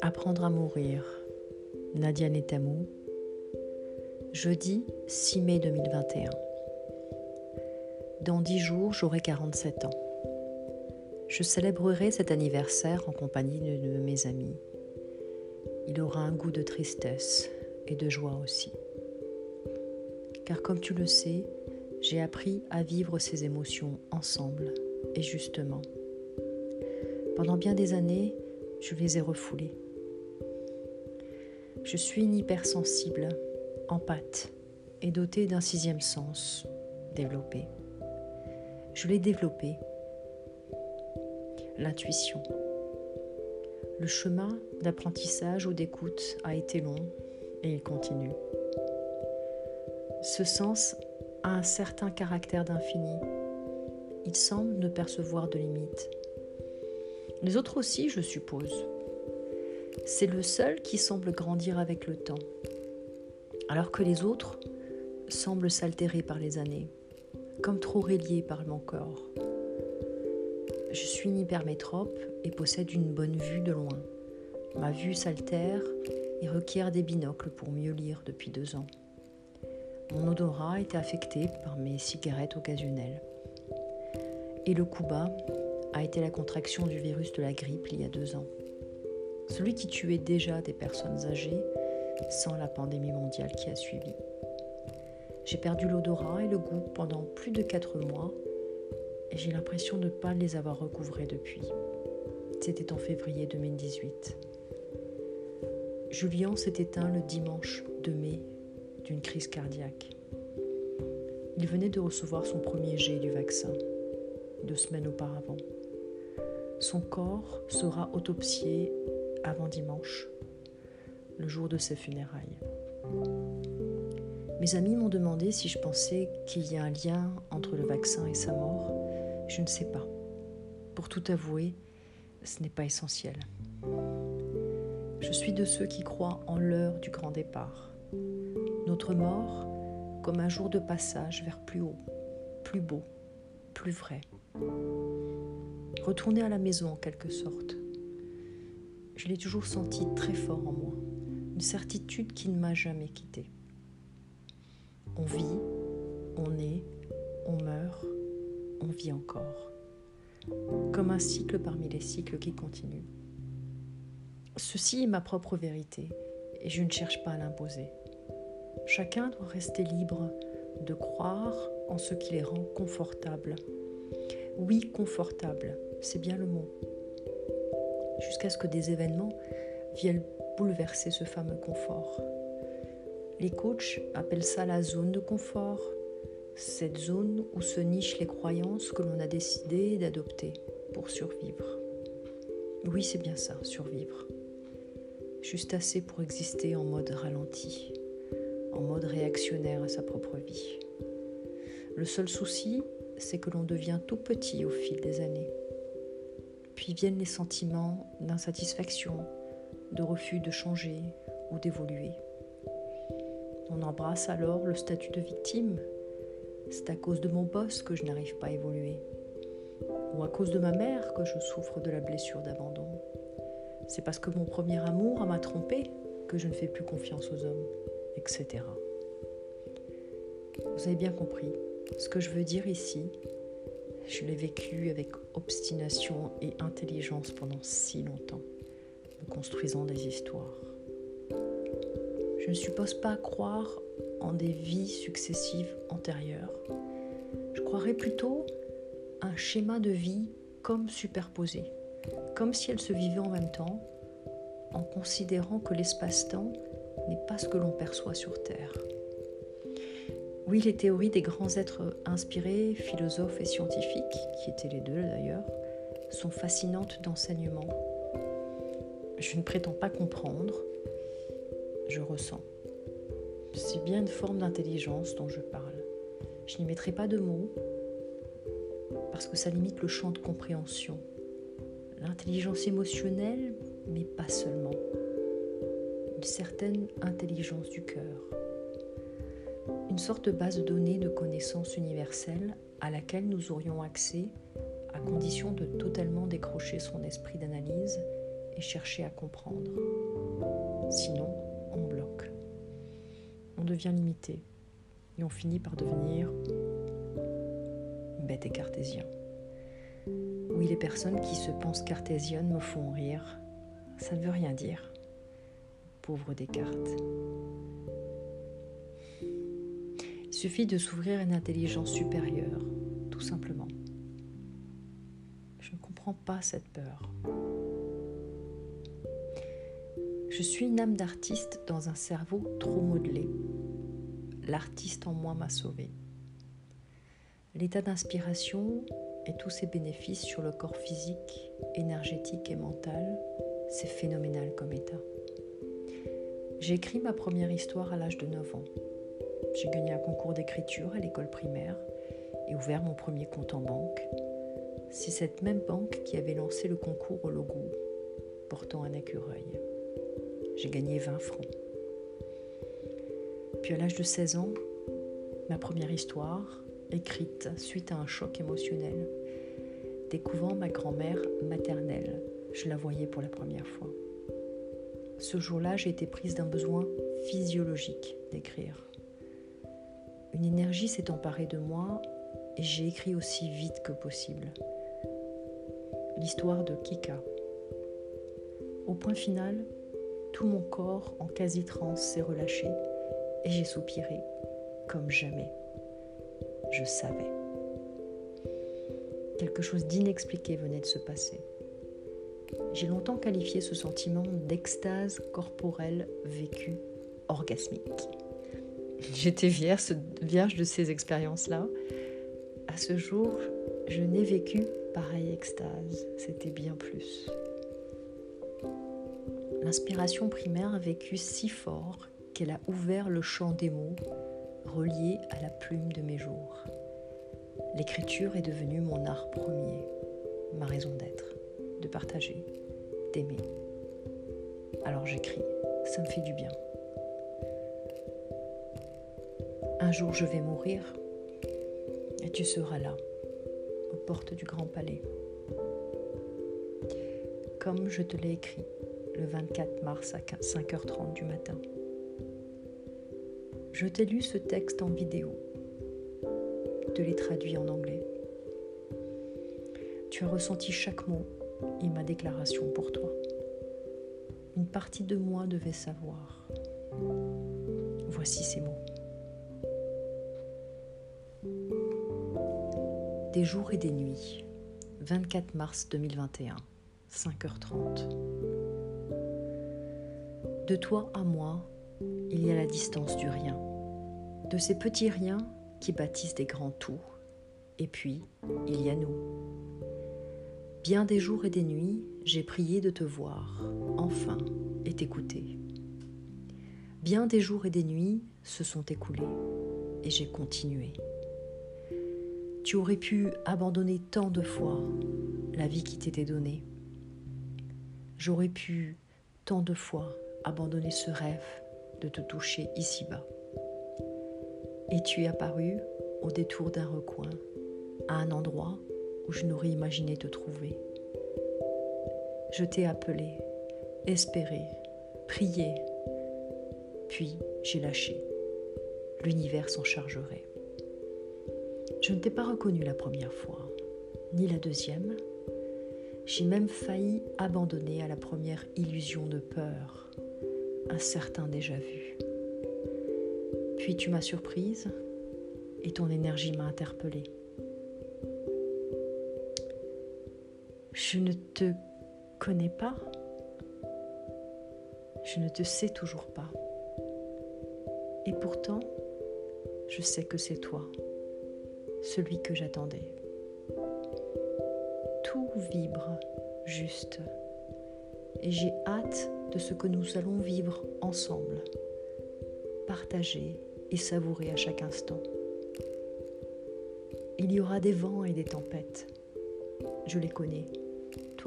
Apprendre à mourir. Nadia Netamou. Jeudi 6 mai 2021. Dans dix jours, j'aurai 47 ans. Je célébrerai cet anniversaire en compagnie de mes amis. Il aura un goût de tristesse et de joie aussi. Car comme tu le sais, j'ai appris à vivre ces émotions ensemble et justement. Pendant bien des années, je les ai refoulées. Je suis une hypersensible, empathe et dotée d'un sixième sens développé. Je l'ai développé. L'intuition. Le chemin d'apprentissage ou d'écoute a été long et il continue. Ce sens a un certain caractère d'infini. Il semble ne percevoir de limites. Les autres aussi, je suppose. C'est le seul qui semble grandir avec le temps, alors que les autres semblent s'altérer par les années, comme trop reliés par mon corps. Je suis une hypermétrope et possède une bonne vue de loin. Ma vue s'altère et requiert des binocles pour mieux lire depuis deux ans. Mon odorat était affecté par mes cigarettes occasionnelles. Et le coup bas a été la contraction du virus de la grippe il y a deux ans. Celui qui tuait déjà des personnes âgées sans la pandémie mondiale qui a suivi. J'ai perdu l'odorat et le goût pendant plus de quatre mois et j'ai l'impression de ne pas les avoir recouvrés depuis. C'était en février 2018. Julien s'est éteint le dimanche 2 mai d'une crise cardiaque. Il venait de recevoir son premier jet du vaccin, deux semaines auparavant. Son corps sera autopsié avant dimanche, le jour de ses funérailles. Mes amis m'ont demandé si je pensais qu'il y a un lien entre le vaccin et sa mort. Je ne sais pas. Pour tout avouer, ce n'est pas essentiel. Je suis de ceux qui croient en l'heure du grand départ notre mort comme un jour de passage vers plus haut, plus beau, plus vrai. Retourner à la maison en quelque sorte. Je l'ai toujours senti très fort en moi, une certitude qui ne m'a jamais quitté. On vit, on est, on meurt, on vit encore. Comme un cycle parmi les cycles qui continuent. Ceci est ma propre vérité et je ne cherche pas à l'imposer. Chacun doit rester libre de croire en ce qui les rend confortables. Oui, confortables, c'est bien le mot. Jusqu'à ce que des événements viennent bouleverser ce fameux confort. Les coachs appellent ça la zone de confort, cette zone où se nichent les croyances que l'on a décidé d'adopter pour survivre. Oui, c'est bien ça, survivre. Juste assez pour exister en mode ralenti en mode réactionnaire à sa propre vie. Le seul souci, c'est que l'on devient tout petit au fil des années. Puis viennent les sentiments d'insatisfaction, de refus de changer ou d'évoluer. On embrasse alors le statut de victime. C'est à cause de mon boss que je n'arrive pas à évoluer. Ou à cause de ma mère que je souffre de la blessure d'abandon. C'est parce que mon premier amour m'a trompé que je ne fais plus confiance aux hommes Vous avez bien compris. Ce que je veux dire ici, je l'ai vécu avec obstination et intelligence pendant si longtemps, me construisant des histoires. Je ne suppose pas croire en des vies successives antérieures. Je croirais plutôt un schéma de vie comme superposé, comme si elles se vivaient en même temps, en considérant que l'espace-temps n'est pas ce que l'on perçoit sur Terre. Oui, les théories des grands êtres inspirés, philosophes et scientifiques, qui étaient les deux d'ailleurs, sont fascinantes d'enseignement. Je ne prétends pas comprendre, je ressens. C'est bien une forme d'intelligence dont je parle. Je n'y mettrai pas de mots parce que ça limite le champ de compréhension. L'intelligence émotionnelle, mais pas seulement certaine intelligence du cœur. Une sorte de base de données de connaissances universelles à laquelle nous aurions accès à condition de totalement décrocher son esprit d'analyse et chercher à comprendre. Sinon, on bloque. On devient limité et on finit par devenir bête et cartésien. Oui, les personnes qui se pensent cartésiennes me font rire. Ça ne veut rien dire. Pauvre Descartes. Il suffit de s'ouvrir à une intelligence supérieure, tout simplement. Je ne comprends pas cette peur. Je suis une âme d'artiste dans un cerveau trop modelé. L'artiste en moi m'a sauvé. L'état d'inspiration et tous ses bénéfices sur le corps physique, énergétique et mental, c'est phénoménal comme état. J'ai écrit ma première histoire à l'âge de 9 ans. J'ai gagné un concours d'écriture à l'école primaire et ouvert mon premier compte en banque. C'est cette même banque qui avait lancé le concours au logo portant un écureuil. J'ai gagné 20 francs. Puis à l'âge de 16 ans, ma première histoire, écrite suite à un choc émotionnel, découvrant ma grand-mère maternelle. Je la voyais pour la première fois. Ce jour-là, j'ai été prise d'un besoin physiologique d'écrire. Une énergie s'est emparée de moi et j'ai écrit aussi vite que possible. L'histoire de Kika. Au point final, tout mon corps en quasi-transe s'est relâché et j'ai soupiré comme jamais je savais. Quelque chose d'inexpliqué venait de se passer. J'ai longtemps qualifié ce sentiment d'extase corporelle vécue orgasmique. J'étais vierge, de ces expériences-là. À ce jour, je n'ai vécu pareille extase. C'était bien plus. L'inspiration primaire a vécu si fort qu'elle a ouvert le champ des mots relié à la plume de mes jours. L'écriture est devenue mon art premier, ma raison d'être, de partager, d'aimer. Alors j'écris, ça me fait du bien. Un jour je vais mourir et tu seras là, aux portes du Grand Palais. Comme je te l'ai écrit le 24 mars à 5h30 du matin. Je t'ai lu ce texte en vidéo, te l'ai traduit en anglais. Tu as ressenti chaque mot et ma déclaration pour toi. Une partie de moi devait savoir. Voici ces mots. Des jours et des nuits, 24 mars 2021, 5h30. De toi à moi, il y a la distance du rien, de ces petits riens qui bâtissent des grands tout. Et puis, il y a nous. Bien des jours et des nuits, j'ai prié de te voir, enfin, et t'écouter. Bien des jours et des nuits se sont écoulés, et j'ai continué. Tu aurais pu abandonner tant de fois la vie qui t'était donnée. J'aurais pu tant de fois abandonner ce rêve de te toucher ici-bas. Et tu es apparu au détour d'un recoin, à un endroit où je n'aurais imaginé te trouver. Je t'ai appelé, espéré, prié, puis j'ai lâché. L'univers s'en chargerait. Je ne t'ai pas reconnu la première fois, ni la deuxième. J'ai même failli abandonner à la première illusion de peur, un certain déjà-vu. Puis tu m'as surprise et ton énergie m'a interpellée. Je ne te connais pas. Je ne te sais toujours pas. Et pourtant, je sais que c'est toi, celui que j'attendais. Tout vibre juste. Et j'ai hâte de ce que nous allons vivre ensemble, partager et savourer à chaque instant. Il y aura des vents et des tempêtes. Je les connais,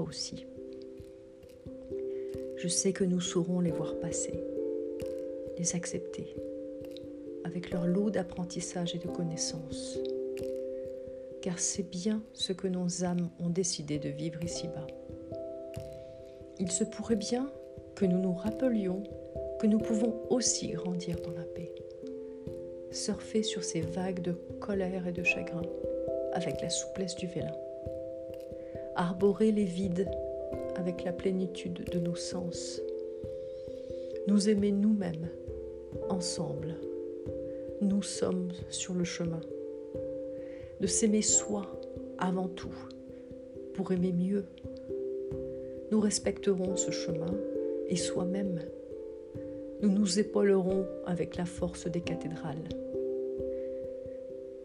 aussi. Je sais que nous saurons les voir passer, les accepter, avec leur lot d'apprentissage et de connaissances. car c'est bien ce que nos âmes ont décidé de vivre ici-bas. Il se pourrait bien que nous nous rappelions que nous pouvons aussi grandir dans la paix, surfer sur ces vagues de colère et de chagrin avec la souplesse du vélin, arborer les vides avec la plénitude de nos sens, nous aimer nous-mêmes ensemble. Nous sommes sur le chemin de s'aimer soi avant tout pour aimer mieux. Nous respecterons ce chemin et soi-même. Nous nous épaulerons avec la force des cathédrales.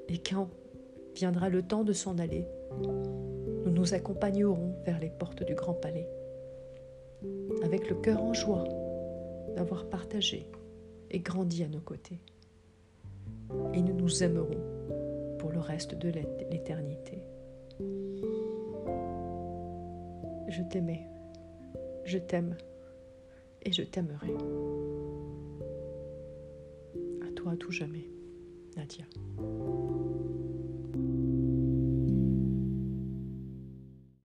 Et quand viendra le temps de s'en aller, nous nous accompagnerons vers les portes du Grand Palais, avec le cœur en joie d'avoir partagé et grandi à nos côtés. Et nous nous aimerons pour le reste de l'éternité. Je t'aimais, je t'aime et je t'aimerai. À toi à tout jamais, Nadia.